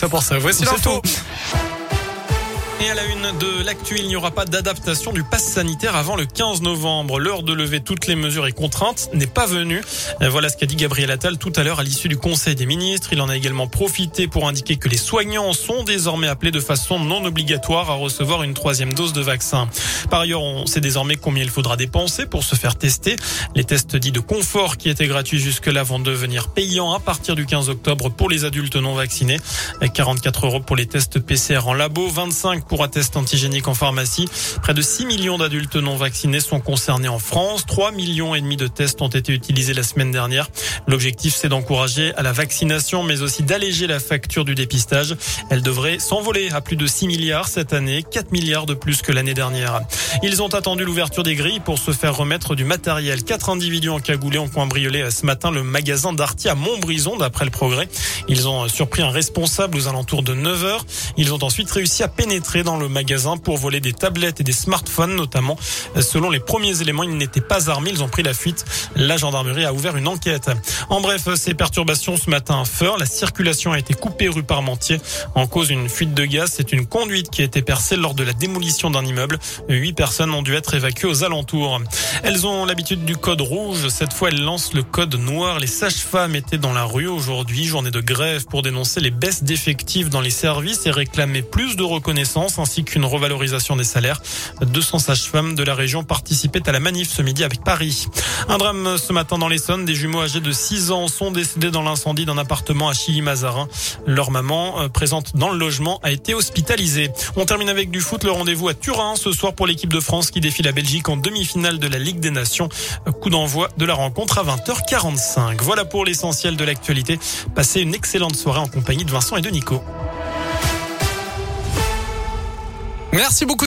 Ça pour ça. Voici C'est l'info. Et à la une de l'actu, il n'y aura pas d'adaptation du pass sanitaire avant le 15 novembre. L'heure de lever toutes les mesures et contraintes n'est pas venue. Voilà ce qu'a dit Gabriel Attal tout à l'heure à l'issue du Conseil des ministres. Il en a également profité pour indiquer que les soignants sont désormais appelés de façon non obligatoire à recevoir une troisième dose de vaccin. Par ailleurs, on sait désormais combien il faudra dépenser pour se faire tester. Les tests dits de confort qui étaient gratuits jusque-là vont devenir payants à partir du 15 octobre pour les adultes non vaccinés. 44 euros pour les tests PCR en labo, 25 pour un test antigénique en pharmacie. Près de 6 millions d'adultes non vaccinés sont concernés en France. 3 millions et demi de tests ont été utilisés la semaine dernière. L'objectif, c'est d'encourager à la vaccination, mais aussi d'alléger la facture du dépistage. Elle devrait s'envoler à plus de 6 milliards cette année, 4 milliards de plus que l'année dernière. Ils ont attendu l'ouverture des grilles pour se faire remettre du matériel. Quatre individus en cagoulé ont cambriolé ce matin le magasin Darty à Montbrison, d'après le progrès. Ils ont surpris un responsable aux alentours de 9 heures. Ils ont ensuite réussi à pénétrer dans le magasin pour voler des tablettes et des smartphones notamment. Selon les premiers éléments, ils n'étaient pas armés, ils ont pris la fuite. La gendarmerie a ouvert une enquête. En bref, ces perturbations ce matin à la circulation a été coupée rue Parmentier en cause d'une fuite de gaz. C'est une conduite qui a été percée lors de la démolition d'un immeuble. Huit personnes ont dû être évacuées aux alentours. Elles ont l'habitude du code rouge. Cette fois, elles lancent le code noir. Les sages-femmes étaient dans la rue aujourd'hui, journée de grève pour dénoncer les baisses d'effectifs dans les services et réclamer plus de reconnaissance ainsi qu'une revalorisation des salaires. 200 sages-femmes de la région participaient à la manif ce midi avec Paris. Un drame ce matin dans l'Essonne. Des jumeaux âgés de 6 ans sont décédés dans l'incendie d'un appartement à Chilly-Mazarin. Leur maman, euh, présente dans le logement, a été hospitalisée. On termine avec du foot. Le rendez-vous à Turin ce soir pour l'équipe de France qui défie la Belgique en demi-finale de la Ligue des Nations. Coup d'envoi de la rencontre à 20h45. Voilà pour l'essentiel de l'actualité. Passez une excellente soirée en compagnie de Vincent et de Nico. Merci beaucoup.